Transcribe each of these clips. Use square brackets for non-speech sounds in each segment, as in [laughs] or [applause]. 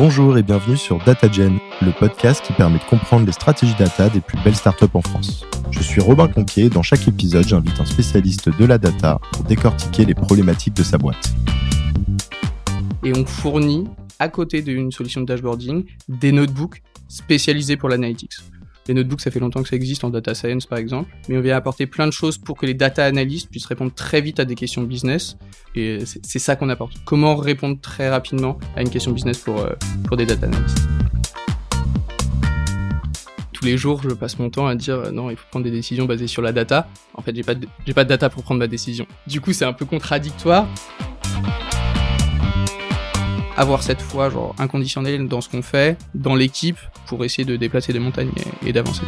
Bonjour et bienvenue sur DataGen, le podcast qui permet de comprendre les stratégies data des plus belles startups en France. Je suis Robin Conquier et dans chaque épisode, j'invite un spécialiste de la data pour décortiquer les problématiques de sa boîte. Et on fournit, à côté d'une solution de dashboarding, des notebooks spécialisés pour l'analytics. Les notebooks, ça fait longtemps que ça existe en data science par exemple, mais on vient apporter plein de choses pour que les data analystes puissent répondre très vite à des questions business. Et c'est ça qu'on apporte. Comment répondre très rapidement à une question business pour, euh, pour des data analystes tous les jours, je passe mon temps à dire euh, non, il faut prendre des décisions basées sur la data. En fait, j'ai pas pas de data pour prendre ma décision. Du coup, c'est un peu contradictoire avoir cette foi genre inconditionnelle dans ce qu'on fait, dans l'équipe, pour essayer de déplacer des montagnes et, d'avancer.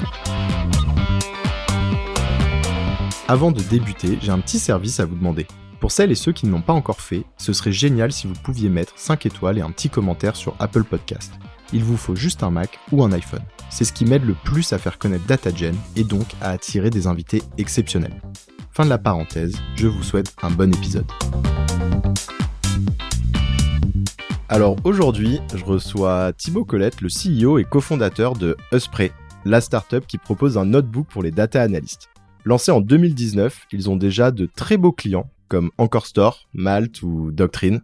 Avant de débuter, j'ai un petit service à vous demander. Pour celles et ceux qui ne l'ont pas encore fait, ce serait génial si vous pouviez mettre 5 étoiles et un petit commentaire sur Apple Podcast. Il vous faut juste un Mac ou un iPhone. C'est ce qui m'aide le plus à faire connaître DataGen et donc à attirer des invités exceptionnels. Fin de la parenthèse, je vous souhaite un bon épisode. Alors aujourd'hui, je reçois Thibaut Colette, le CEO et cofondateur de Uspray, la startup qui propose un notebook pour les data analystes. Lancé en 2019, ils ont déjà de très beaux clients comme Encore Store, Malte ou Doctrine.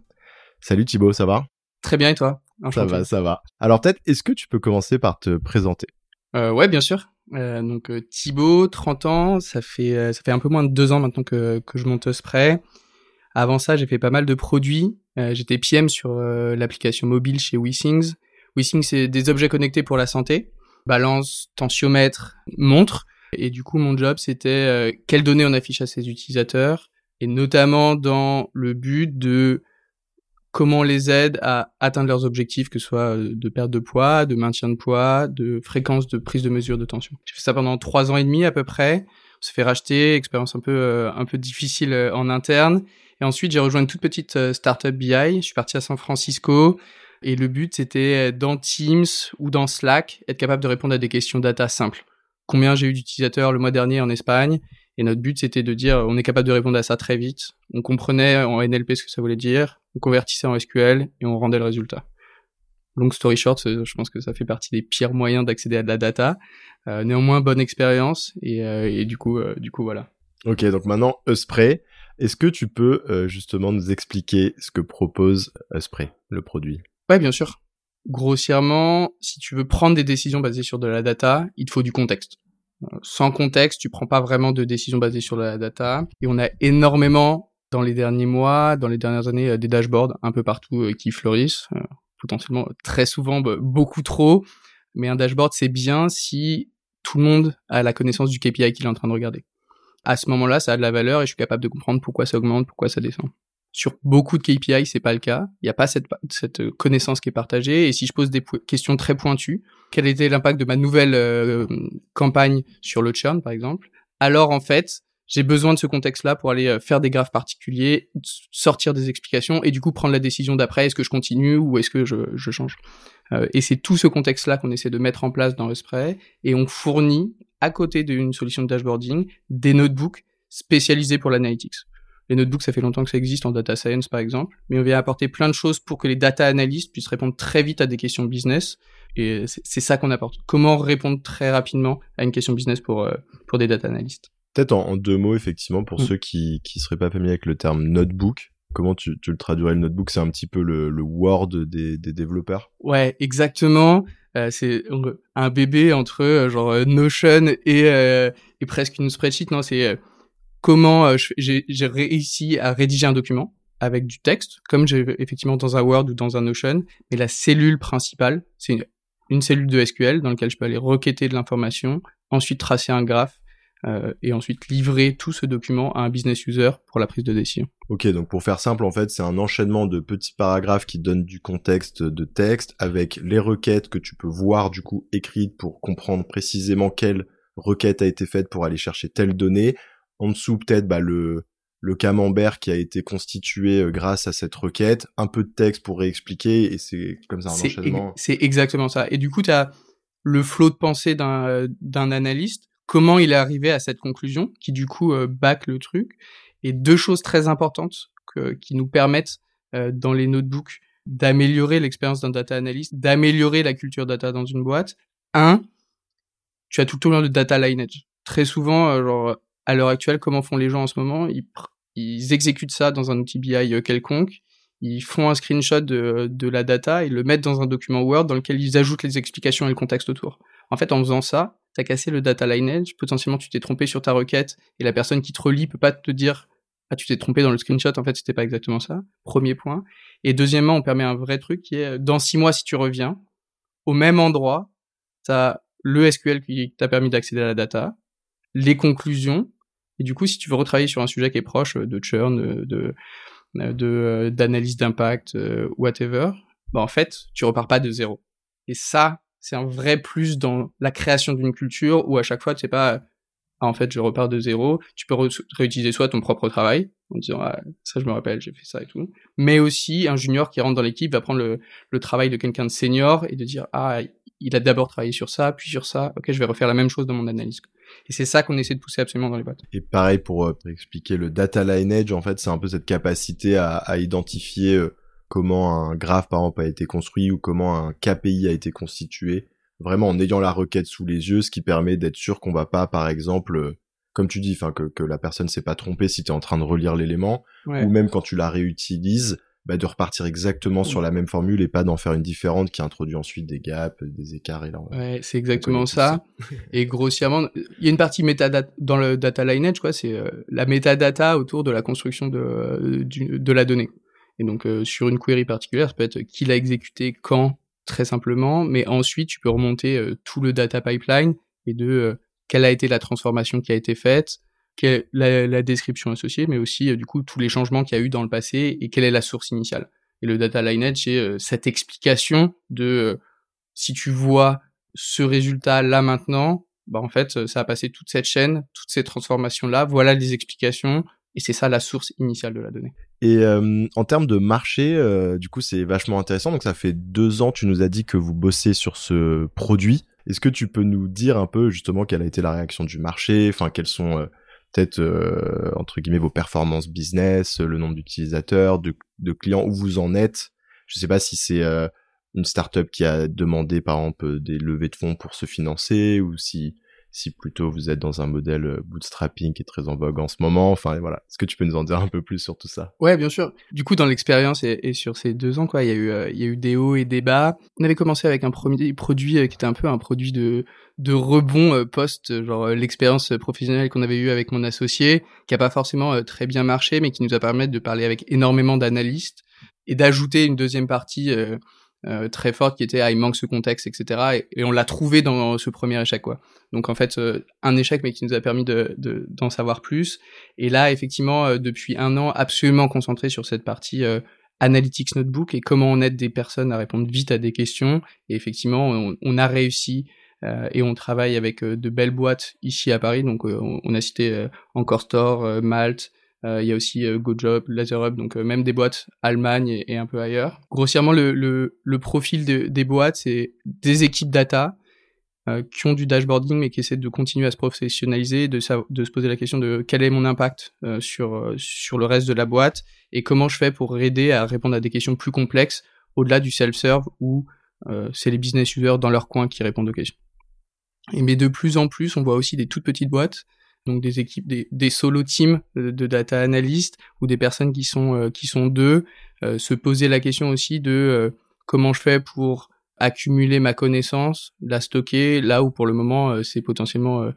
Salut Thibaut, ça va? Très bien et toi? Ça va, ça va. Alors peut-être, est-ce que tu peux commencer par te présenter? Euh, Ouais, bien sûr. Euh, donc euh, Thibaut, 30 ans, ça fait euh, ça fait un peu moins de deux ans maintenant que, que je monte Uspray. Avant ça, j'ai fait pas mal de produits euh, j'étais PM sur euh, l'application mobile chez WeSings. WeSings, c'est des objets connectés pour la santé. Balance, tensiomètre, montre. Et du coup, mon job, c'était euh, quelles données on affiche à ses utilisateurs, et notamment dans le but de comment on les aide à atteindre leurs objectifs, que ce soit de perte de poids, de maintien de poids, de fréquence de prise de mesure de tension. J'ai fait ça pendant trois ans et demi à peu près. S'est fait racheter, expérience un peu un peu difficile en interne. Et ensuite, j'ai rejoint une toute petite euh, startup BI. Je suis parti à San Francisco. Et le but, c'était euh, dans Teams ou dans Slack, être capable de répondre à des questions data simples. Combien j'ai eu d'utilisateurs le mois dernier en Espagne? Et notre but, c'était de dire, on est capable de répondre à ça très vite. On comprenait en NLP ce que ça voulait dire, on convertissait en SQL et on rendait le résultat. Long story short, je pense que ça fait partie des pires moyens d'accéder à de la data. Euh, néanmoins, bonne expérience et, et, du coup, du coup, voilà. Ok, donc maintenant, Spray, est-ce que tu peux euh, justement nous expliquer ce que propose Spray, le produit? Ouais, bien sûr. Grossièrement, si tu veux prendre des décisions basées sur de la data, il te faut du contexte. Euh, sans contexte, tu prends pas vraiment de décisions basées sur la data. Et on a énormément, dans les derniers mois, dans les dernières années, euh, des dashboards un peu partout qui fleurissent. Potentiellement, très souvent, bah, beaucoup trop. Mais un dashboard, c'est bien si tout le monde a la connaissance du KPI qu'il est en train de regarder à ce moment-là, ça a de la valeur et je suis capable de comprendre pourquoi ça augmente, pourquoi ça descend. Sur beaucoup de KPI, c'est pas le cas. Il n'y a pas cette, cette connaissance qui est partagée. Et si je pose des questions très pointues, quel était l'impact de ma nouvelle euh, campagne sur le churn, par exemple? Alors en fait, j'ai besoin de ce contexte-là pour aller euh, faire des graphes particuliers, sortir des explications et du coup prendre la décision d'après est-ce que je continue ou est-ce que je, je change. Euh, et c'est tout ce contexte-là qu'on essaie de mettre en place dans le spray et on fournit à côté d'une solution de dashboarding, des notebooks spécialisés pour l'analytics. Les notebooks, ça fait longtemps que ça existe en data science, par exemple, mais on vient apporter plein de choses pour que les data analystes puissent répondre très vite à des questions business. Et c'est ça qu'on apporte. Comment répondre très rapidement à une question business pour, euh, pour des data analystes Peut-être en, deux mots, effectivement, pour mm. ceux qui ne seraient pas familiers avec le terme notebook. Comment tu, tu le traduirais le notebook? C'est un petit peu le, le Word des, des développeurs? Ouais, exactement. Euh, c'est un bébé entre euh, genre euh, Notion et, et presque une spreadsheet. Non, c'est comment j'ai réussi à rédiger un document avec du texte, comme j'ai effectivement dans un Word ou dans un Notion. Mais la cellule principale, c'est une, une, cellule de SQL dans laquelle je peux aller requêter de l'information, ensuite tracer un graphe euh, et ensuite livrer tout ce document à un business user pour la prise de décision. Ok, donc pour faire simple, en fait, c'est un enchaînement de petits paragraphes qui donnent du contexte de texte avec les requêtes que tu peux voir du coup écrites pour comprendre précisément quelle requête a été faite pour aller chercher telle donnée. En dessous, peut-être bah, le, le camembert qui a été constitué euh, grâce à cette requête, un peu de texte pour réexpliquer, et c'est comme ça un enchaînement. C'est exactement ça. Et du coup, tu as le flot de pensée d'un analyste comment il est arrivé à cette conclusion, qui du coup euh, back le truc, et deux choses très importantes que, qui nous permettent euh, dans les notebooks d'améliorer l'expérience d'un data analyst, d'améliorer la culture data dans une boîte. Un, tu as tout le temps de data lineage. Très souvent, euh, genre, à l'heure actuelle, comment font les gens en ce moment ils, ils exécutent ça dans un outil BI euh, quelconque, ils font un screenshot de, de la data, ils le mettent dans un document Word dans lequel ils ajoutent les explications et le contexte autour. En fait, en faisant ça, t'as cassé le data lineage, potentiellement tu t'es trompé sur ta requête et la personne qui te relie peut pas te dire ah tu t'es trompé dans le screenshot, en fait c'était pas exactement ça. Premier point. Et deuxièmement, on permet un vrai truc qui est dans six mois si tu reviens au même endroit, t'as le SQL qui t'a permis d'accéder à la data, les conclusions, et du coup si tu veux retravailler sur un sujet qui est proche de churn, de de d'analyse d'impact, whatever, bah en fait tu repars pas de zéro. Et ça c'est un vrai plus dans la création d'une culture où à chaque fois tu sais pas ah, en fait je repars de zéro. Tu peux réutiliser soit ton propre travail en disant ah, ça je me rappelle j'ai fait ça et tout. Mais aussi un junior qui rentre dans l'équipe va prendre le, travail de quelqu'un de senior et de dire ah il a d'abord travaillé sur ça puis sur ça. Ok je vais refaire la même chose dans mon analyse. Et c'est ça qu'on essaie de pousser absolument dans les boîtes. Et pareil pour, euh, expliquer le data lineage en fait c'est un peu cette capacité à, à identifier euh, comment un graphe par exemple a été construit ou comment un KPI a été constitué, vraiment en ayant la requête sous les yeux, ce qui permet d'être sûr qu'on va pas par exemple euh, comme tu dis, enfin que, que la personne s'est pas trompée si tu es en train de relire l'élément, ou même quand tu la réutilises, bah, de repartir exactement sur la même formule et pas d'en faire une différente qui introduit ensuite des gaps, des écarts et là. Ouais, c'est exactement ça. et grossièrement, il y a une partie métadata dans le data lineage, quoi, c'est euh, la metadata autour de la construction de, euh, de la donnée. Et donc euh, sur une query particulière, ça peut être qui l'a exécuté, quand, très simplement, mais ensuite tu peux remonter euh, tout le data pipeline et de euh, quelle a été la transformation qui a été faite, quelle la, la description associée, mais aussi du coup tous les changements qu'il y a eu dans le passé et quelle est la source initiale. Et le data lineage, c'est cette explication de si tu vois ce résultat là maintenant, bah en fait ça a passé toute cette chaîne, toutes ces transformations là, voilà les explications, et c'est ça la source initiale de la donnée. Et euh, en termes de marché, euh, du coup, c'est vachement intéressant. Donc, ça fait deux ans, tu nous as dit que vous bossez sur ce produit. Est-ce que tu peux nous dire un peu justement quelle a été la réaction du marché? Enfin, quelles sont euh, peut-être entre guillemets vos performances business, le nombre d'utilisateurs, de, de, clients, où vous en êtes? Je sais pas si c'est une startup qui a demandé par exemple des levées de fonds pour se financer ou si si plutôt vous êtes dans un modèle euh, bootstrapping qui est très en vogue en ce moment. Enfin voilà, est-ce que tu peux nous en dire un peu plus sur tout ça? Ouais, bien sûr. Du coup, dans l'expérience et, sur ces deux ans, quoi, il y a eu, euh, il y a eu des hauts et des bas. On avait commencé avec un premier produit euh, qui était un peu un produit de de rebond post, genre l'expérience professionnelle qu'on avait eue avec mon associé, qui a pas forcément très bien marché, mais qui nous a permis de parler avec énormément d'analystes et d'ajouter une deuxième partie. Euh, très forte qui était ah il manque ce contexte etc et, on l'a trouvé dans ce premier échec quoi. Donc en fait euh, un échec mais qui nous a permis de d'en savoir plus. Et là effectivement euh, depuis un an absolument concentré sur cette partie analytics notebook et comment on aide des personnes à répondre vite à des questions. Et effectivement on, on a réussi et on travaille avec de belles boîtes ici à Paris. Donc on, on, a cité Encore Store Malte euh, il y a aussi euh, GoJob, LaserUp, donc euh, même des boîtes Allemagne et, un peu ailleurs. Grossièrement, le, profil de, des boîtes, c'est des équipes data qui ont du dashboarding mais qui essaient de continuer à se professionnaliser, de, de se poser la question de quel est mon impact sur, le reste de la boîte et comment je fais pour aider à répondre à des questions plus complexes au-delà du self-serve où c'est les business users dans leur coin qui répondent aux questions. Mais de plus en plus, on voit aussi des toutes petites boîtes donc des équipes, des, solo teams de, data analystes ou des personnes qui sont euh, qui sont deux, euh, se poser la question aussi de euh, comment je fais pour accumuler ma connaissance, la stocker là où pour le moment c'est potentiellement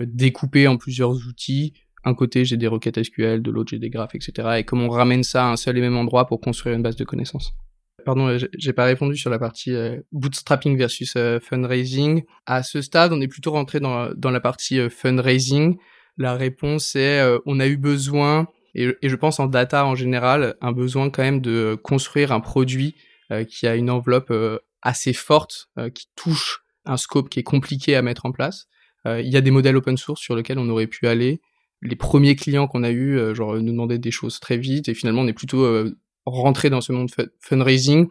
découpé en plusieurs outils. Un côté j'ai des requêtes SQL, de l'autre j'ai des graphes, etc. Et comment on ramène ça à un seul et même endroit pour construire une base de connaissances. Pardon, j'ai pas répondu sur la partie bootstrapping versus fundraising. À ce stade, on est plutôt rentré dans, dans la partie fundraising. La réponse est euh, on a eu besoin, et, je pense en data en général, un besoin quand même de construire un produit euh, qui a une enveloppe euh, assez forte, qui touche un scope qui est compliqué à mettre en place. Il y a des modèles open source sur lesquels on aurait pu aller. Les premiers clients qu'on a eu, genre, nous demandaient des choses très vite, et finalement on est plutôt rentré dans ce monde fundraising.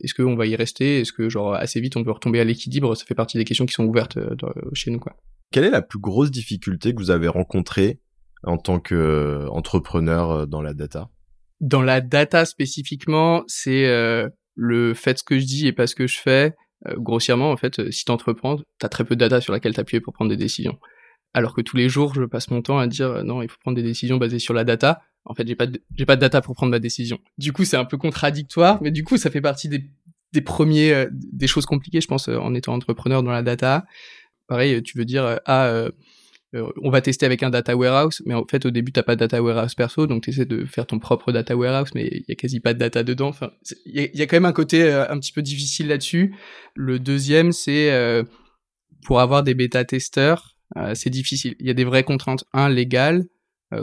Est-ce qu'on va y rester? Est-ce que genre assez vite on peut retomber à l'équilibre? Ça fait partie des questions qui sont ouvertes chez nous quoi. Quelle est la plus grosse difficulté que vous avez rencontrée en tant qu'entrepreneur euh, dans la data? Dans la data spécifiquement, c'est euh, le fait ce que je dis et pas ce que je fais, grossièrement, en fait, si t'entreprends, t'as très peu de data sur laquelle t'appuyer pour prendre des décisions. Alors que tous les jours, je passe mon temps à dire non, il faut prendre des décisions basées sur la data. En fait, j'ai pas de, j'ai pas de data pour prendre ma décision. Du coup, c'est un peu contradictoire, mais du coup, ça fait partie des, des premiers, des choses compliquées, je pense, en étant entrepreneur dans la data. Pareil, tu veux dire ah euh, on va tester avec un data warehouse, mais en fait au début t'as pas de data warehouse perso, donc tu essaies de faire ton propre data warehouse, mais il y a quasi pas de data dedans. Enfin, il y, a quand même un côté euh, un petit peu difficile là-dessus. Le deuxième, c'est euh, pour avoir des bêta testeurs, c'est difficile. Il y a des vraies contraintes. Un, légales.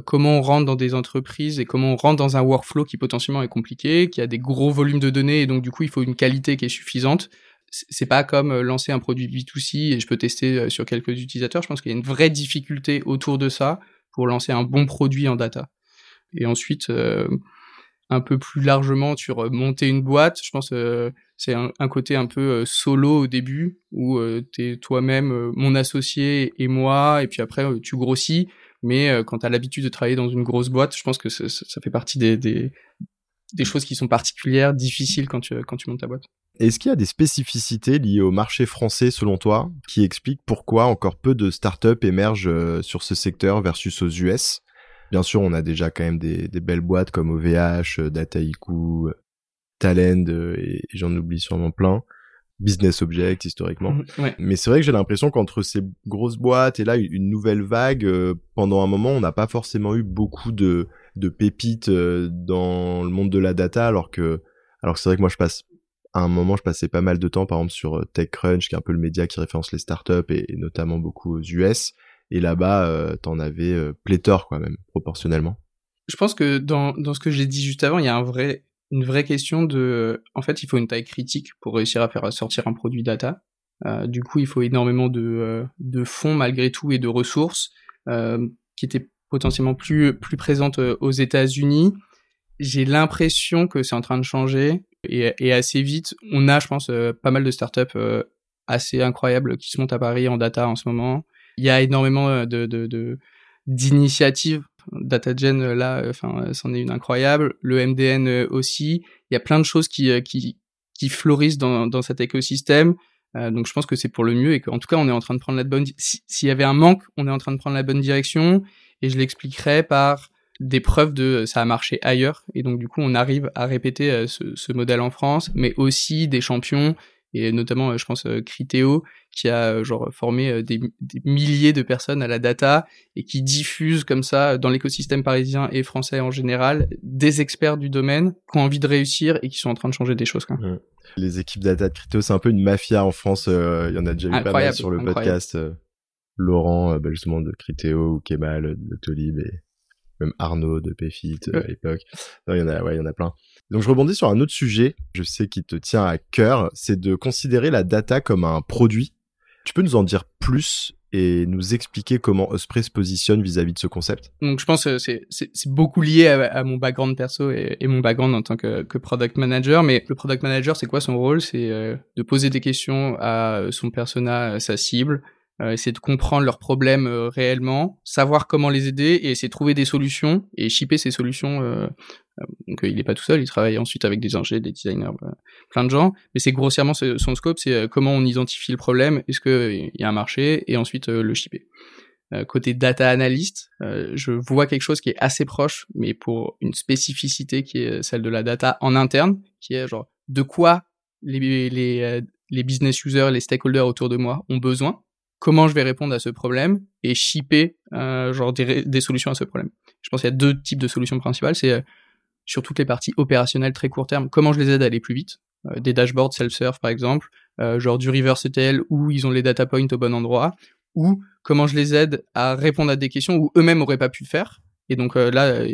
Comment on rentre dans des entreprises et comment on rentre dans un workflow qui potentiellement est compliqué, qui a des gros volumes de données et donc du coup il faut une qualité qui est suffisante c'est pas comme euh, lancer un produit B2C et je peux tester euh, sur quelques utilisateurs. Je pense qu'il y a une vraie difficulté autour de ça pour lancer un bon produit en data. Et ensuite, euh, un peu plus largement sur monter une boîte, je pense c'est un, côté un peu solo au début où tu es toi-même mon associé et moi et puis après tu grossis. Mais quand tu as l'habitude de travailler dans une grosse boîte, je pense que ça, fait partie des, des, des, choses qui sont particulières, difficiles quand tu, quand tu montes ta boîte. Est-ce qu'il y a des spécificités liées au marché français selon toi qui expliquent pourquoi encore peu de startups émergent euh, sur ce secteur versus aux US Bien sûr, on a déjà quand même des, belles boîtes comme OVH, euh, Dataiku, euh, Talend et, j'en oublie sûrement plein. Business Object historiquement. Mmh, Mais c'est vrai que j'ai l'impression qu'entre ces grosses boîtes et là une nouvelle vague, pendant un moment, on n'a pas forcément eu beaucoup de, de pépites dans le monde de la data, alors que alors c'est vrai que moi je passe à un moment, je passais pas mal de temps, par exemple, sur euh, TechCrunch, qui est un peu le média qui référence les startups et, et notamment beaucoup aux US. Et là-bas, euh, t'en avais euh, pléthore, quoi, même, proportionnellement. Je pense que dans, dans ce que j'ai dit juste avant, il y a un vrai, une vraie question de, en fait, il faut une taille critique pour réussir à faire sortir un produit data. Euh, du coup, il faut énormément de, euh, de fonds malgré tout et de ressources qui étaient potentiellement plus, plus présentes aux États-Unis. J'ai l'impression que c'est en train de changer et, assez vite, on a, je pense, euh, pas mal de startups euh, assez incroyables qui se montent à Paris en data en ce moment. Il y a énormément euh, de, de, d'initiatives. DataGen, là, enfin, c'en est une incroyable. Le MDN aussi. Il y a plein de choses qui, qui, qui florissent dans, dans cet écosystème. donc, je pense que c'est pour le mieux et qu'en tout cas, on est en train de prendre la bonne. S'il y avait un manque, on est en train de prendre la bonne direction. Et je l'expliquerai par des preuves de ça a marché ailleurs et donc du coup on arrive à répéter euh, ce modèle en France mais aussi des champions et notamment euh, je pense euh, Criteo qui a genre formé des, des, milliers de personnes à la data et qui diffuse comme ça dans l'écosystème parisien et français en général des experts du domaine qui ont envie de réussir et qui sont en train de changer des choses. Quoi. Les équipes data de Criteo, c'est un peu une mafia en France. Il y en a déjà eu pas mal sur le podcast. Laurent, bah, justement de Criteo ou Kemal de Tolib et même Arnaud de Pfit euh, à l'époque. il y en a, ouais, il y en a plein. Donc je rebondis sur un autre sujet, je sais qui te tient à cœur, c'est de considérer la data comme un produit. Tu peux nous en dire plus et nous expliquer comment Osprey se positionne vis-à-vis de ce concept? Donc je pense que c'est, beaucoup lié à, mon background perso et, mon background en tant que, product manager. Mais le product manager, c'est quoi son rôle? C'est euh, de poser des questions à son persona, à sa cible, euh, essayer de comprendre leurs problèmes euh, réellement, savoir comment les aider et essayer de trouver des solutions et shipper ces solutions. Euh, donc il n'est pas tout seul, il travaille ensuite avec des ingénieurs, des designers, plein de gens. Mais c'est grossièrement son scope, c'est comment on identifie le problème, est-ce qu'il y a un marché et ensuite le shipper. côté data analyst, je vois quelque chose qui est assez proche, mais pour une spécificité qui est celle de la data en interne, qui est genre de quoi les, les, les business users, les stakeholders autour de moi ont besoin comment je vais répondre à ce problème et shipper euh, genre des, solutions à ce problème. Je pense qu'il y a deux types de solutions principales. C'est euh, sur toutes les parties opérationnelles très court terme, comment je les aide à aller plus vite. Euh, des dashboards self-serve par exemple, euh, genre du reverse ETL où ils ont les data points au bon endroit, ou comment je les aide à répondre à des questions où eux-mêmes auraient pas pu le faire. Et donc là,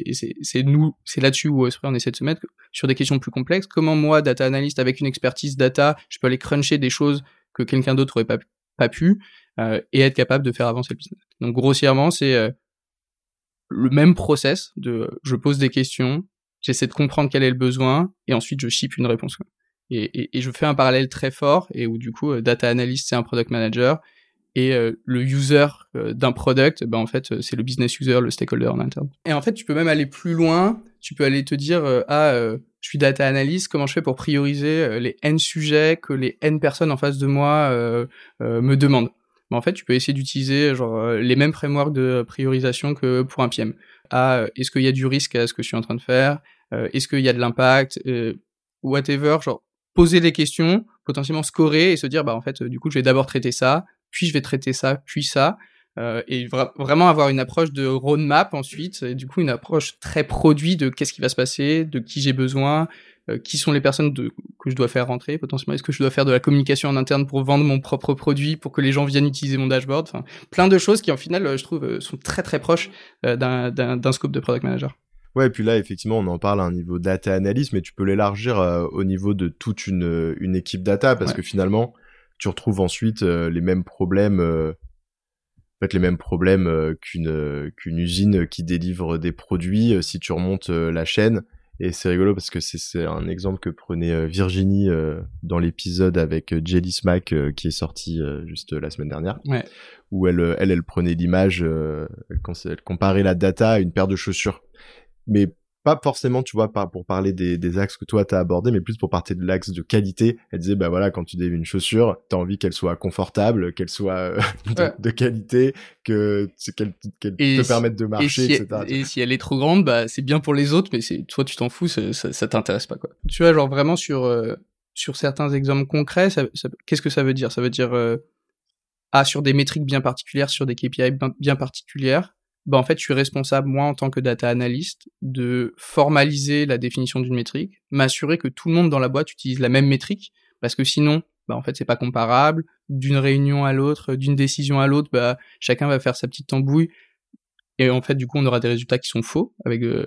c'est nous, c'est là-dessus où on essaie de se mettre sur des questions plus complexes. Comment moi, data analyst avec une expertise data, je peux aller cruncher des choses que quelqu'un d'autre aurait pas, pas pu? euh, et être capable de faire avancer le business. Donc grossièrement, c'est euh, le même process de je pose des questions, j'essaie de comprendre quel est le besoin et ensuite je ship une réponse. Et je fais un parallèle très fort et où du coup euh, data analyst c'est un product manager et le user d'un product ben en fait c'est le business user le stakeholder en interne et en fait tu peux même aller plus loin tu peux aller te dire ah je suis data analyst, comment je fais pour prioriser les N sujets que les N personnes en face de moi me demandent? Mais en fait, tu peux essayer d'utiliser genre les mêmes frameworks de priorisation que pour un PM. Ah, est-ce qu'il y a du risque à ce que je suis en train de faire? Est-ce qu'il y a de l'impact? Whatever, genre poser des questions, potentiellement scorer et se dire bah en fait du coup je vais d'abord traiter ça, puis je vais traiter ça, puis ça. Euh, et vraiment avoir une approche de roadmap ensuite, et du coup une approche très produit de qu'est-ce qui va se passer, de qui j'ai besoin, euh, qui sont les personnes de, que je dois faire rentrer potentiellement, est-ce que je dois faire de la communication en interne pour vendre mon propre produit, pour que les gens viennent utiliser mon dashboard, enfin plein de choses qui en final euh, je trouve sont très très proches d'un scope de product manager. Ouais, et puis là, effectivement, on en parle à un niveau data analyse, mais tu peux l'élargir au niveau de toute une, une équipe data, parce que finalement, tu retrouves ensuite les mêmes problèmes fait les mêmes problèmes euh, qu'une euh, qu'une usine qui délivre des produits euh, si tu remontes la chaîne et c'est rigolo parce que c'est un exemple que prenait Virginie dans l'épisode avec Jelly Smack qui est sorti juste la semaine dernière, ouais. où elle, elle, elle prenait l'image, elle comparait la data à une paire de chaussures. Mais pas forcément, tu vois, pas pour parler des, des axes que toi t'as abordé, mais plus pour partir de l'axe de qualité. Elle disait, bah voilà, quand tu dévis une chaussure, t'as envie qu'elle soit confortable, qu'elle soit euh, [laughs] de, qualité, que qu'elle te permette de marcher, et si etc. Elle, et si elle est trop grande, bah c'est bien pour les autres, mais c'est toi tu t'en fous, ça, ça, t'intéresse pas quoi. Tu vois, genre vraiment sur euh, sur certains exemples concrets, ça, qu'est-ce que ça veut dire? Ça veut dire euh, ah sur des métriques bien particulières, sur des KPI bien particulières bah en fait, je suis responsable, moi, en tant que data analyst, de formaliser la définition d'une métrique, m'assurer que tout le monde dans la boîte utilise la même métrique, parce que sinon, bah en fait, c'est pas comparable. D'une réunion à l'autre, d'une décision à l'autre, bah chacun va faire sa petite tambouille, et en fait, du coup, on aura des résultats qui sont faux, avec euh,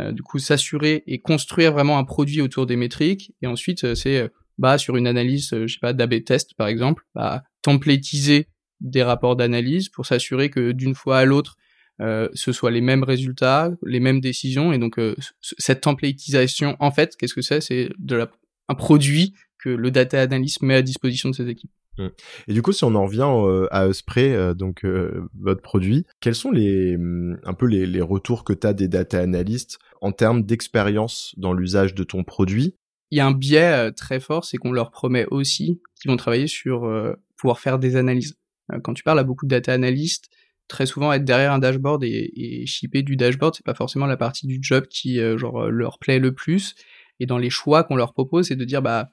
euh, du coup s'assurer et construire vraiment un produit autour des métriques, et ensuite, euh, c'est bah sur une analyse, je sais pas, d'AB test par exemple, bah templatiser des rapports d'analyse pour s'assurer que d'une fois à l'autre, euh, ce soit les mêmes résultats, les mêmes décisions. Et donc, euh, cette templatisation, en fait, qu'est-ce que c'est? C'est de la, un produit que le data analyst met à disposition de ses équipes. Mmh. Et du coup, si on en revient euh, à Spray, donc votre produit, quels sont les mmh, un peu les, les retours que tu as des data analysts en termes d'expérience dans l'usage de ton produit? Il y a un biais très fort, c'est qu'on leur promet aussi qu'ils vont travailler sur pouvoir faire des analyses. quand tu parles à beaucoup de data analystes, très souvent être derrière un dashboard et, et shipper du dashboard, c'est pas forcément la partie du job qui euh, genre leur plaît le plus. Et dans les choix qu'on leur propose, c'est de dire bah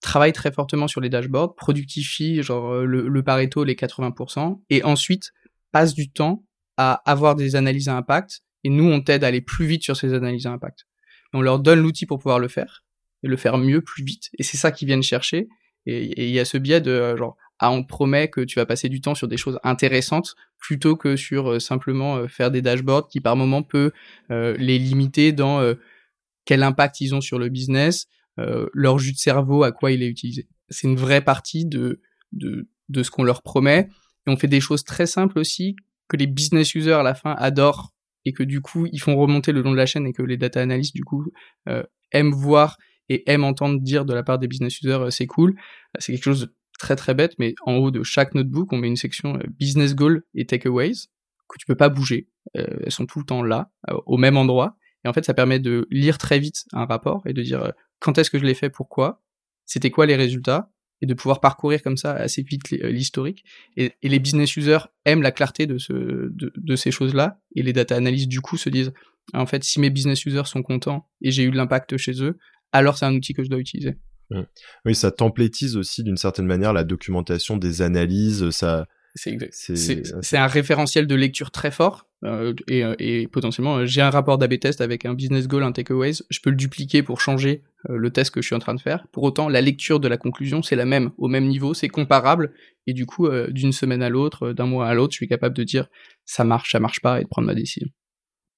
travaille très fortement sur les dashboards, productifie genre euh, le, Pareto les 80%, et ensuite passe du temps à avoir des analyses à impact. Et nous, on t'aide à aller plus vite sur ces analyses à impact. on leur donne l'outil pour pouvoir le faire et le faire mieux, plus vite. Et c'est ça qu'ils viennent chercher. Et il y a ce biais de euh, genre ah on promet que tu vas passer du temps sur des choses intéressantes plutôt que sur euh, simplement euh, faire des dashboards qui par moment peut euh, les limiter dans quel impact ils ont sur le business, leur jus de cerveau, à quoi il est utilisé. C'est une vraie partie de, de, de ce qu'on leur promet. Et on fait des choses très simples aussi que les business users à la fin adorent et que du coup ils font remonter le long de la chaîne et que les data analysts du coup aiment voir et aiment entendre dire de la part des business users c'est cool. C'est quelque chose très très bête, mais en haut de chaque notebook, on met une section euh, business goal et takeaways que tu peux pas bouger. Euh, elles sont tout le temps là, euh, au même endroit. Et en fait, ça permet de lire très vite un rapport et de dire quand est-ce que je l'ai fait, pourquoi, c'était quoi les résultats, et de pouvoir parcourir comme ça assez vite l'historique. Et, les business users aiment la clarté de, ce, de, de ces choses-là, et les data analysts du coup se disent en fait, si mes business users sont contents et j'ai eu de l'impact chez eux, alors c'est un outil que je dois utiliser. Mmh. Oui, ça templétise aussi d'une certaine manière la documentation des analyses. Ça, c'est un référentiel de lecture très fort euh, et, euh, et, potentiellement euh, j'ai un rapport d'AB test avec un business goal, un takeaways, je peux le dupliquer pour changer le test que je suis en train de faire. Pour autant, la lecture de la conclusion c'est la même, au même niveau, c'est comparable et du coup d'une semaine à l'autre, d'un mois à l'autre, je suis capable de dire ça marche, ça marche pas et de prendre ma décision.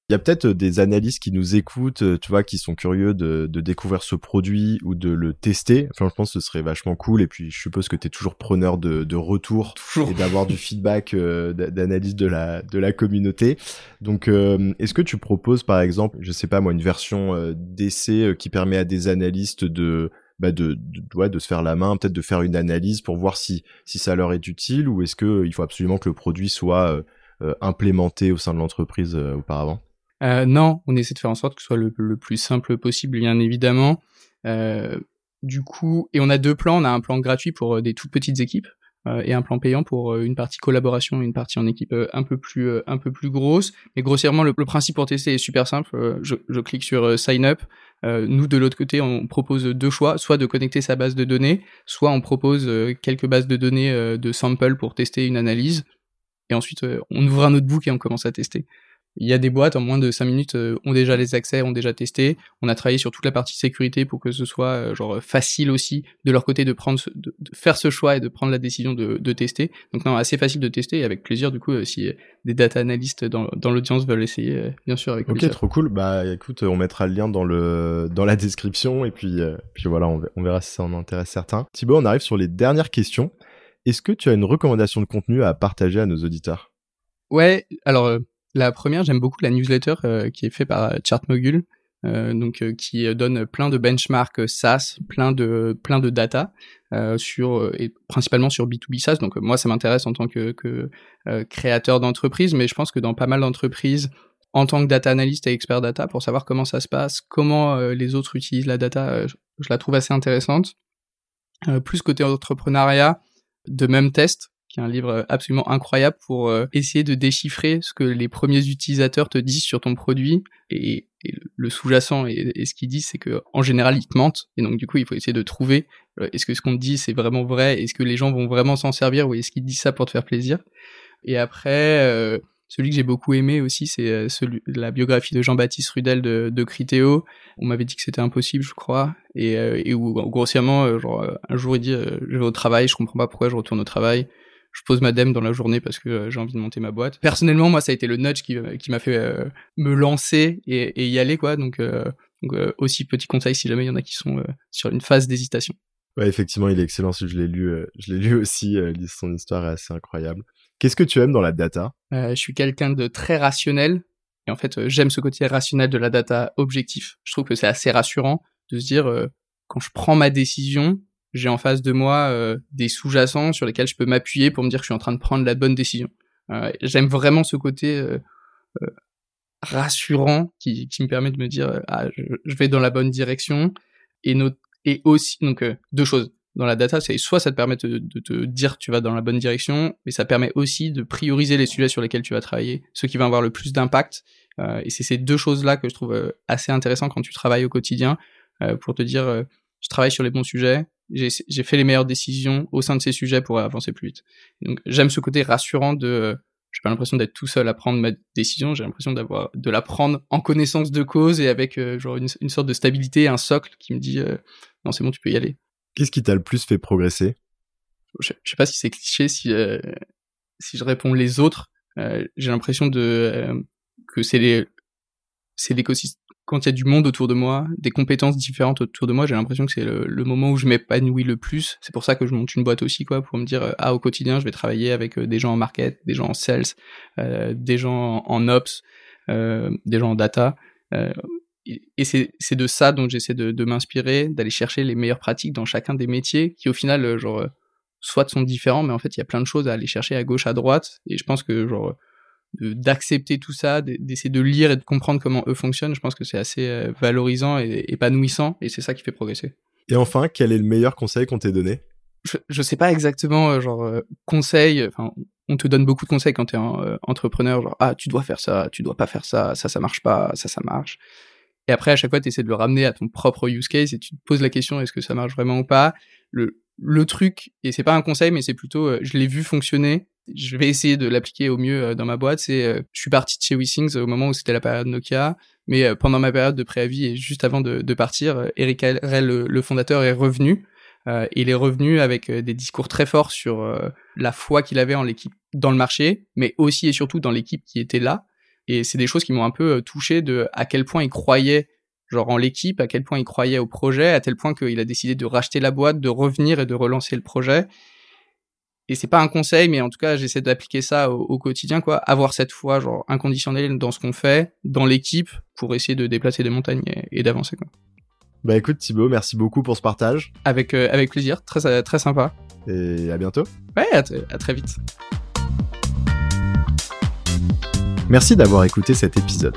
Il y a peut-être euh, des analystes qui nous écoutent, euh, tu vois, qui sont curieux de, de, découvrir ce produit ou de le tester. Enfin, je pense que ce serait vachement cool. Et puis, je suppose que tu es toujours preneur de, de retours et d'avoir du feedback euh, d'analyse de la, de la communauté. Donc, est-ce que tu proposes, par exemple, je sais pas moi, une version d'essai qui permet à des analystes de bah de, de, de se faire la main, peut-être de faire une analyse pour voir si, si ça leur est utile ou est-ce qu'il faut absolument que le produit soit implémenté au sein de l'entreprise auparavant? Euh, Non, on essaie de faire en sorte que ce soit le, plus simple possible, bien évidemment. Euh, du coup, et on a deux plans. On a un plan gratuit pour euh, des toutes petites équipes et un plan payant pour une partie collaboration et une partie en équipe un peu plus un peu plus grosse. Mais grossièrement, le, principe pour tester est super simple. Je, je, clique sur Sign Up. nous de l'autre côté, on propose deux choix soit de connecter sa base de données, soit on propose quelques bases de données de samples pour tester une analyse. Et ensuite, on ouvre un notebook et on commence à tester. Il y a des boîtes en moins de 5 minutes euh, ont déjà les accès, ont déjà testé. On a travaillé sur toute la partie sécurité pour que ce soit euh, genre facile aussi de leur côté de prendre, de, faire ce choix et de prendre la décision de, de, tester. Donc non, assez facile de tester et avec plaisir du coup euh, si des data analystes dans, dans l'audience veulent essayer, bien sûr avec Ok, trop cool. Bah écoute, on mettra le lien dans le dans la description et puis puis voilà, on, on verra si ça en intéresse certains. Thibaut, on arrive sur les dernières questions. Est-ce que tu as une recommandation de contenu à partager à nos auditeurs? Ouais, alors la première, j'aime beaucoup la newsletter euh, qui est faite par euh, Chartmogul, euh, donc qui donne plein de benchmarks SaaS, plein de plein de data sur et principalement sur B2B SaaS. Donc moi, ça m'intéresse en tant que, créateur d'entreprise, mais je pense que dans pas mal d'entreprises, en tant que data analyst et expert data, pour savoir comment ça se passe, comment les autres utilisent la data, je, je, la trouve assez intéressante. plus côté entrepreneuriat, de même test, qui est un livre absolument incroyable pour euh, essayer de déchiffrer ce que les premiers utilisateurs te disent sur ton produit. Et, le sous-jacent et, ce qu'ils disent c'est que en général ils te mentent. Et donc du coup il faut essayer de trouver euh, est-ce que ce qu'on te dit c'est vraiment vrai? Est-ce que les gens vont vraiment s'en servir? Ou est-ce qu'ils disent ça pour te faire plaisir? Et après euh, celui que j'ai beaucoup aimé aussi, c'est celui, la biographie de Jean-Baptiste Rudel de, de Critéo. On m'avait dit que c'était impossible, je crois, et, et où grossièrement, genre, un jour il dit, je vais au travail, je comprends pas pourquoi je retourne au travail je pose ma dème dans la journée parce que euh, j'ai envie de monter ma boîte. Personnellement, moi, ça a été le nudge qui, qui m'a fait euh, me lancer et, et, y aller, quoi. Donc, euh, donc aussi petit conseil si jamais il y en a qui sont sur une phase d'hésitation. Ouais, effectivement, il est excellent. Si je l'ai lu, je l'ai lu aussi. son histoire est assez incroyable. Qu'est-ce que tu aimes dans la data? Je suis quelqu'un de très rationnel. Et en fait, j'aime ce côté rationnel de la data objectif. Je trouve que c'est assez rassurant de se dire, quand je prends ma décision, j'ai en face de moi euh, des sous-jacents sur lesquels je peux m'appuyer pour me dire que je suis en train de prendre la bonne décision. Euh, J'aime vraiment ce côté euh, euh, rassurant qui, qui, me permet de me dire ah je, vais dans la bonne direction. Et, no et aussi donc deux choses. Dans la data c'est soit ça te permet de, de, te dire tu vas dans la bonne direction mais ça permet aussi de prioriser les sujets sur lesquels tu vas travailler ceux qui vont avoir le plus d'impact. Et c'est ces deux choses là que je trouve assez intéressant quand tu travailles au quotidien pour te dire je travaille sur les bons sujets j'ai fait les meilleures décisions au sein de ces sujets pour avancer plus vite. donc j'aime ce côté rassurant de j'ai pas l'impression d'être tout seul à prendre ma décision, j'ai l'impression d'avoir de la prendre en connaissance de cause et avec euh, genre une, une, sorte de stabilité, un socle qui me dit euh, non c'est bon tu peux y aller. Qu'est-ce qui t'a le plus fait progresser? Je, je, sais pas si c'est cliché si euh, si je réponds les autres, j'ai l'impression de que c'est les c'est l'écosystème quand il y a du monde autour de moi, des compétences différentes autour de moi, j'ai l'impression que c'est le, moment où je m'épanouis le plus. C'est pour ça que je monte une boîte aussi, quoi, pour me dire, ah, au quotidien, je vais travailler avec euh, des gens en market, des gens en sales, euh, des gens en ops, euh, des gens en data. Euh, et c'est de ça dont j'essaie de, de m'inspirer, d'aller chercher les meilleures pratiques dans chacun des métiers, qui au final, euh, genre, soit sont différents, mais en fait, il y a plein de choses à aller chercher à gauche, à droite. Et je pense que, genre, d'accepter tout ça, d'essayer de lire et de comprendre comment eux fonctionnent, je pense que c'est assez euh, valorisant et épanouissant, et c'est ça qui fait progresser. Et enfin, quel est le meilleur conseil qu'on t'ait donné? Je, je sais pas exactement, euh, genre, euh, conseil, enfin, on te donne beaucoup de conseils quand t'es un entrepreneur, genre, ah, tu dois faire ça, tu dois pas faire ça, ça, ça marche pas, ça, ça marche. Et après, à chaque fois, tu essaies de le ramener à ton propre use case et tu te poses la question, est-ce que ça marche vraiment ou pas? Le, le truc, et c'est pas un conseil, mais c'est plutôt, je l'ai vu fonctionner, je vais essayer de l'appliquer au mieux euh, dans ma boîte. C'est, euh, je suis parti de chez WeSings au moment où c'était la période Nokia, mais euh, pendant ma période de préavis et juste avant de, de partir, Eric Rell, le, fondateur, est revenu. Euh, il est revenu avec des discours très forts sur la foi qu'il avait en l'équipe dans le marché, mais aussi et surtout dans l'équipe qui était là. Et c'est des choses qui m'ont un peu touché de à quel point il croyait genre en l'équipe, à quel point il croyait au projet, à tel point qu'il a décidé de racheter la boîte, de revenir et de relancer le projet et c'est pas un conseil, mais en tout cas, j'essaie d'appliquer ça au, quotidien, quoi. Avoir cette foi, genre, inconditionnelle dans ce qu'on fait, dans l'équipe, pour essayer de déplacer des montagnes et, d'avancer, quoi. Bah écoute Thibaut, merci beaucoup pour ce partage. Avec, euh, avec plaisir, très, très sympa. Et à bientôt. Ouais, à, à très vite. Merci d'avoir écouté cet épisode.